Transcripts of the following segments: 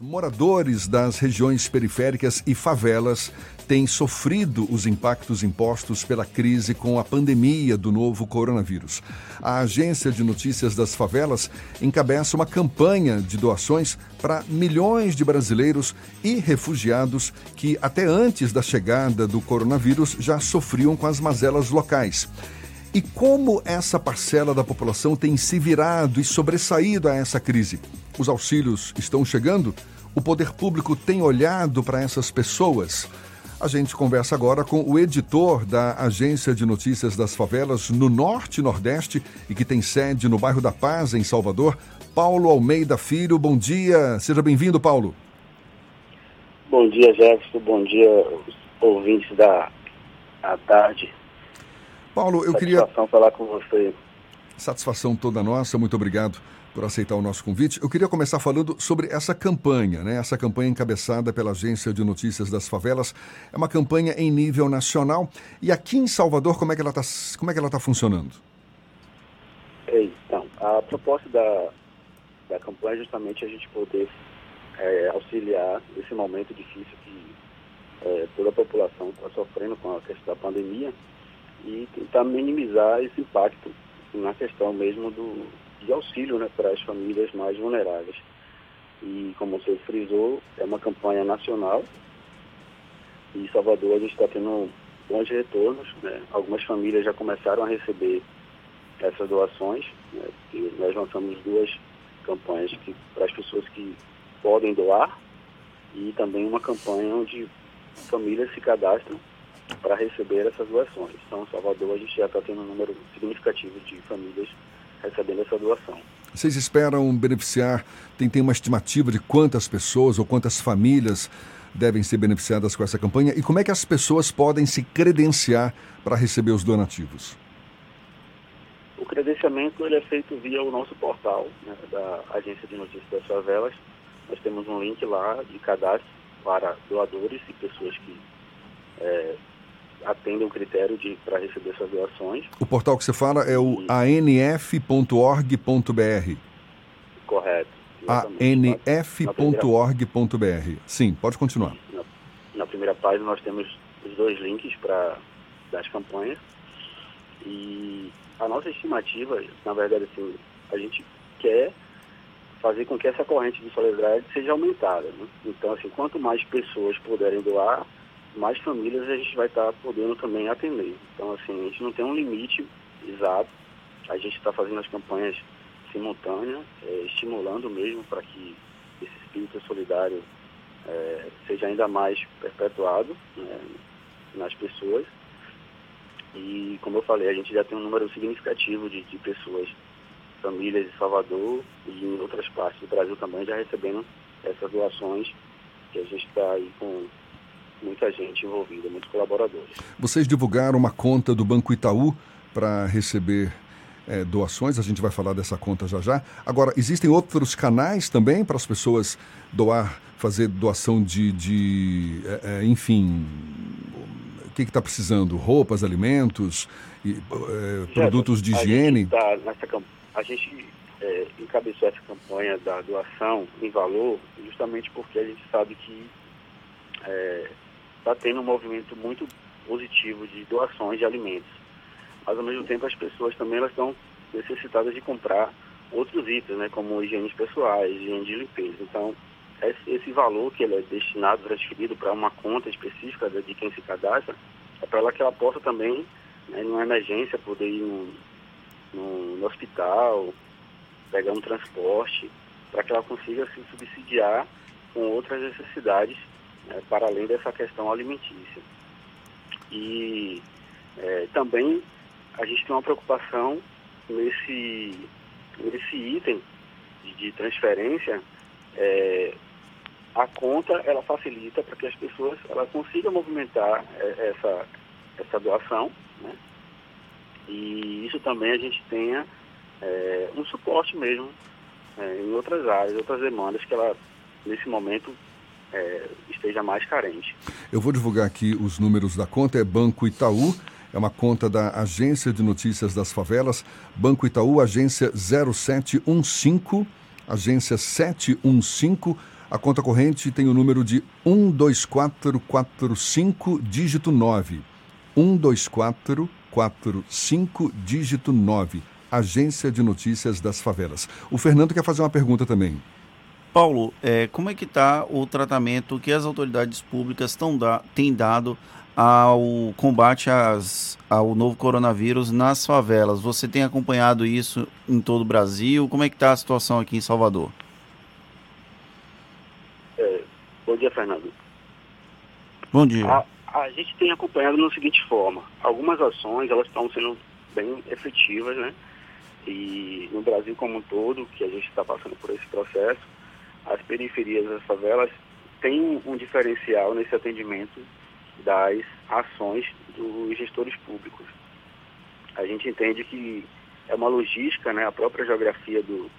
Moradores das regiões periféricas e favelas têm sofrido os impactos impostos pela crise com a pandemia do novo coronavírus. A Agência de Notícias das Favelas encabeça uma campanha de doações para milhões de brasileiros e refugiados que, até antes da chegada do coronavírus, já sofriam com as mazelas locais. E como essa parcela da população tem se virado e sobressaído a essa crise? Os auxílios estão chegando? O poder público tem olhado para essas pessoas? A gente conversa agora com o editor da Agência de Notícias das Favelas no Norte e Nordeste e que tem sede no bairro da Paz, em Salvador, Paulo Almeida Filho. Bom dia, seja bem-vindo, Paulo. Bom dia, Jefferson. Bom dia, ouvintes da à tarde. Paulo, eu Satisfação queria. Satisfação falar com você. Satisfação toda nossa, muito obrigado por aceitar o nosso convite. Eu queria começar falando sobre essa campanha, né? Essa campanha encabeçada pela Agência de Notícias das Favelas. É uma campanha em nível nacional. E aqui em Salvador, como é que ela está como é que ela tá funcionando? Então, a proposta da, da campanha é justamente a gente poder é, auxiliar nesse momento difícil que é, toda a população está sofrendo com a questão da pandemia e tentar minimizar esse impacto na questão mesmo do, de auxílio né, para as famílias mais vulneráveis. E como você frisou, é uma campanha nacional e em Salvador a gente está tendo bons retornos. Né? Algumas famílias já começaram a receber essas doações. Né? nós lançamos duas campanhas que, para as pessoas que podem doar e também uma campanha onde famílias se cadastram para receber essas doações. Então, em Salvador, a gente já está tendo um número significativo de famílias recebendo essa doação. Vocês esperam beneficiar? Tem, tem uma estimativa de quantas pessoas ou quantas famílias devem ser beneficiadas com essa campanha? E como é que as pessoas podem se credenciar para receber os donativos? O credenciamento ele é feito via o nosso portal né, da Agência de Notícias das Favelas. Nós temos um link lá de cadastro para doadores e pessoas que é, atendem o critério de para receber essas doações. O portal que você fala é o anf.org.br. Correto. anf.org.br. Sim, pode continuar. Na, na, primeira página nós temos os dois links para das campanhas e a nossa estimativa, na verdade, assim, a gente quer fazer com que essa corrente de solidariedade seja aumentada. Né? Então, assim, quanto mais pessoas puderem doar, mais famílias a gente vai estar tá podendo também atender. Então, assim, a gente não tem um limite exato. A gente está fazendo as campanhas simultâneas, é, estimulando mesmo para que esse espírito solidário é, seja ainda mais perpetuado né, nas pessoas. E, como eu falei, a gente já tem um número significativo de, de pessoas, famílias de Salvador e em outras partes do Brasil também já recebendo essas doações que a gente está aí com muita gente envolvida, muitos colaboradores. Vocês divulgaram uma conta do Banco Itaú para receber é, doações, a gente vai falar dessa conta já já. Agora, existem outros canais também para as pessoas doar, fazer doação de, de é, é, enfim, o que está precisando? Roupas, alimentos, e, produtos de higiene? Tá nessa, a gente encabeçou essa campanha da doação em valor justamente porque a gente sabe que está tendo um movimento muito positivo de doações de alimentos. Mas, ao mesmo tempo, as pessoas também elas estão necessitadas de comprar outros itens, né, como higienes pessoais, higiene de limpeza. Então, esse valor que ele é destinado, transferido para uma conta específica de quem se cadastra, é para ela que ela possa também, né, numa emergência, poder ir no, no, no hospital, pegar um transporte, para que ela consiga se subsidiar com outras necessidades né, para além dessa questão alimentícia. E é, também a gente tem uma preocupação nesse, nesse item de, de transferência, é, a conta ela facilita para que as pessoas ela consigam movimentar essa, essa doação, né? E isso também a gente tenha é, um suporte mesmo é, em outras áreas, outras demandas que ela nesse momento é, esteja mais carente. Eu vou divulgar aqui os números da conta, é Banco Itaú, é uma conta da Agência de Notícias das Favelas, Banco Itaú, agência 0715, agência 715, A conta corrente tem o número de 12445, dígito 9. 12445, dígito 9. Agência de Notícias das Favelas. O Fernando quer fazer uma pergunta também. Paulo, é, como é que está o tratamento que as autoridades públicas da, têm dado ao combate às, ao novo coronavírus nas favelas? Você tem acompanhado isso em todo o Brasil? Como é que está a situação aqui em Salvador? É, bom dia, Fernando. Bom dia. A, a gente tem acompanhado da seguinte forma. Algumas ações, elas estão sendo bem efetivas, né? E no Brasil como um todo, que a gente está passando por esse processo, as periferias das favelas têm um diferencial nesse atendimento das ações dos gestores públicos. A gente entende que é uma logística, né? a própria geografia do,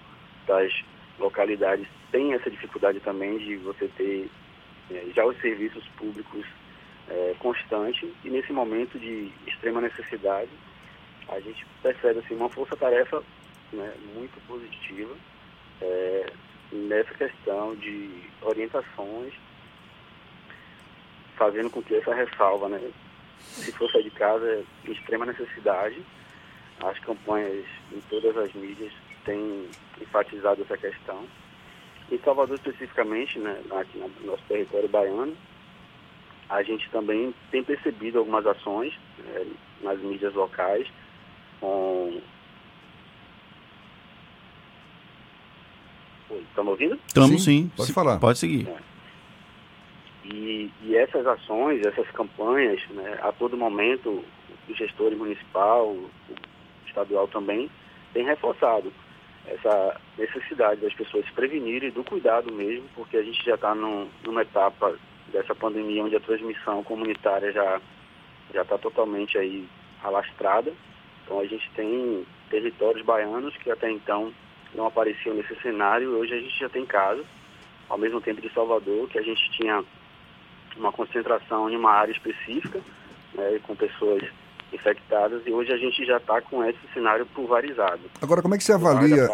das localidades tem essa dificuldade também de você ter é, já os serviços públicos é, constantes e nesse momento de extrema necessidade a gente percebe assim, uma força-tarefa né, muito positiva é, nessa questão de orientações, fazendo com que essa ressalva, né, se for sair de casa, é extrema necessidade. As campanhas em todas as mídias têm enfatizado essa questão. Em Salvador, especificamente, né, aqui no nosso território baiano, a gente também tem percebido algumas ações né, nas mídias locais com Estão me ouvindo? Estamos sim. sim. Pode falar. Pode seguir. É. E, e, essas ações, essas campanhas, né, a todo momento, o gestor municipal, o estadual também, tem reforçado essa necessidade das pessoas se prevenirem do cuidado mesmo, porque a gente já está numa etapa dessa pandemia onde a transmissão comunitária já já está totalmente aí alastrada. Então a gente tem territórios baianos que até então não apareciam nesse cenário. Hoje a gente já tem casos, ao mesmo tempo de Salvador, que a gente tinha uma concentração em uma área específica, né, com pessoas infectadas, e hoje a gente já está com esse cenário pulverizado. Agora, como é que você avalia,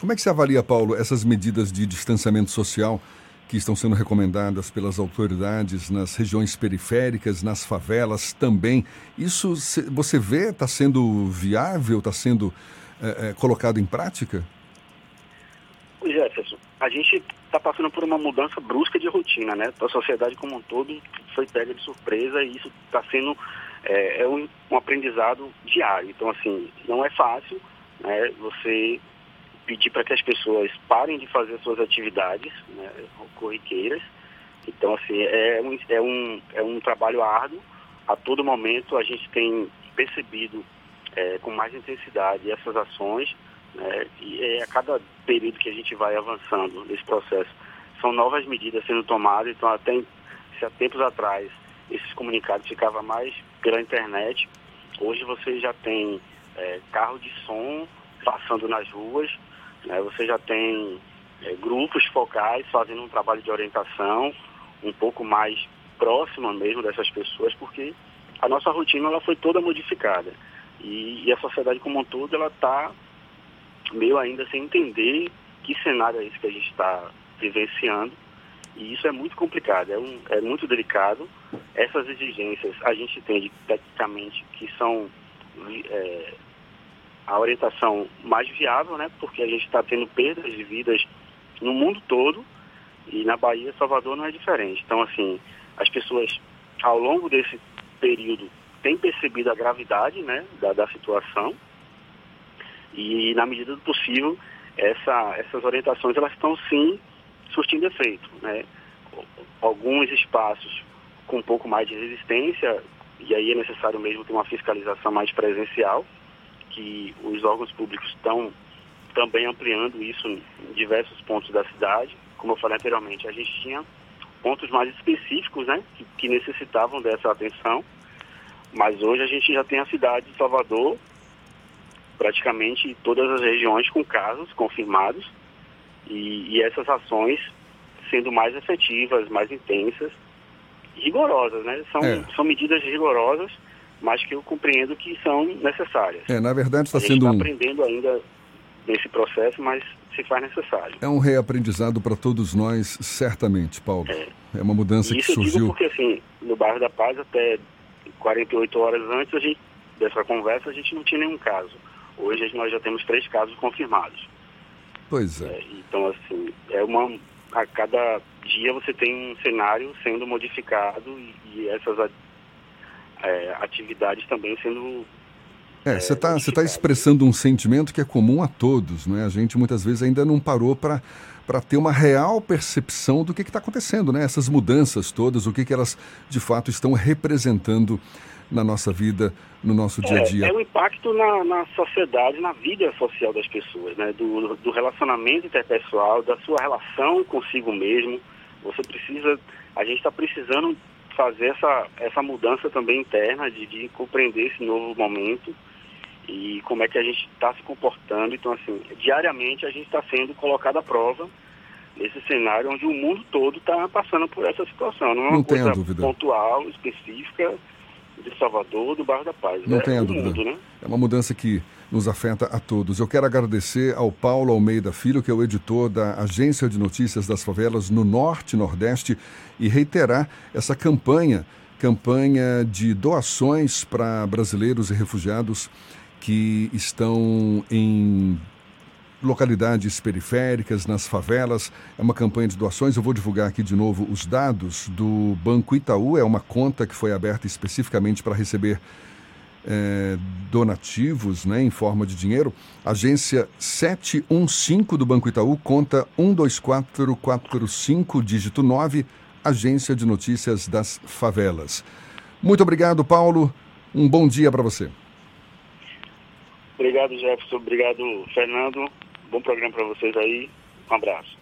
como é que você avalia, Paulo, essas medidas de distanciamento social que estão sendo recomendadas pelas autoridades nas regiões periféricas, nas favelas também? Isso você vê está sendo viável, está sendo é, é, colocado em prática? A gente está passando por uma mudança brusca de rotina, né? A sociedade como um todo foi pega de surpresa e isso está sendo é, é um, um, aprendizado diário. Então, assim, não é fácil né, você pedir para que as pessoas parem de fazer suas atividades né, corriqueiras. Então, assim, é um, é, um, é um trabalho árduo. A todo momento a gente tem percebido é, com mais intensidade essas ações né? E é, a cada período que a gente vai avançando nesse processo, são novas medidas sendo tomadas. Então, até se há tempos atrás esses comunicados ficavam mais pela internet, hoje você já tem é, carro de som passando nas ruas, né? você já tem é, grupos focais fazendo um trabalho de orientação um pouco mais próxima mesmo dessas pessoas, porque a nossa rotina ela foi toda modificada. E, e a sociedade como um todo ela está meio ainda sem entender que cenário é esse que a gente está vivenciando. E isso é muito complicado, é, um, é muito delicado. Essas exigências a gente entende tecnicamente que são é, a orientação mais viável, né? Porque a gente está tendo perdas de vidas no mundo todo e na Bahia, Salvador não é diferente. Então, assim, as pessoas ao longo desse período têm percebido a gravidade, né, da, da situação e, na medida do possível, essa, essas orientações elas estão sim surtindo efeito. Né? Alguns espaços com um pouco mais de resistência, e aí é necessário mesmo ter uma fiscalização mais presencial, que os órgãos públicos estão também ampliando isso em diversos pontos da cidade. Como eu falei anteriormente, a gente tinha pontos mais específicos né, que, que necessitavam dessa atenção, mas hoje a gente já tem a cidade de Salvador praticamente todas as regiões com casos confirmados e, e essas ações sendo mais efetivas, mais intensas, rigorosas, né? São, é. são medidas rigorosas, mas que eu compreendo que são necessárias. É, na verdade está sendo tá um... aprendendo ainda nesse processo, mas se faz necessário. É um reaprendizado para todos nós, certamente, Paulo. É, é uma mudança Isso que surgiu. Digo porque, assim, no bairro da Paz, até 48 horas antes a gente, dessa conversa, a gente não tinha nenhum caso. Hoje nós já temos três casos confirmados. Pois é. é então, assim, é uma. A cada dia você tem um cenário sendo modificado e, e essas é, atividades também sendo é, você está tá expressando um sentimento que é comum a todos, né? A gente muitas vezes ainda não parou para para ter uma real percepção do que está acontecendo, né? Essas mudanças todas, o que, que elas de fato estão representando na nossa vida, no nosso dia a dia. É, é o impacto na, na sociedade, na vida social das pessoas, né? Do, do relacionamento interpessoal, da sua relação consigo mesmo. Você precisa, a gente está precisando fazer essa, essa mudança também interna de, de compreender esse novo momento e como é que a gente está se comportando. Então, assim, diariamente a gente está sendo colocado à prova nesse cenário onde o mundo todo está passando por essa situação. Não é uma Não coisa pontual, específica de Salvador, do bairro da Paz. Não é tenha dúvida. Mundo, né? É uma mudança que nos afeta a todos. Eu quero agradecer ao Paulo Almeida Filho, que é o editor da Agência de Notícias das Favelas no Norte e Nordeste, e reiterar essa campanha, campanha de doações para brasileiros e refugiados que estão em localidades periféricas, nas favelas. É uma campanha de doações. Eu vou divulgar aqui de novo os dados do Banco Itaú. É uma conta que foi aberta especificamente para receber é, donativos né, em forma de dinheiro. Agência 715 do Banco Itaú, conta 12445, dígito 9, Agência de Notícias das Favelas. Muito obrigado, Paulo. Um bom dia para você. Obrigado, Jefferson. Obrigado, Fernando. Bom programa para vocês aí. Um abraço.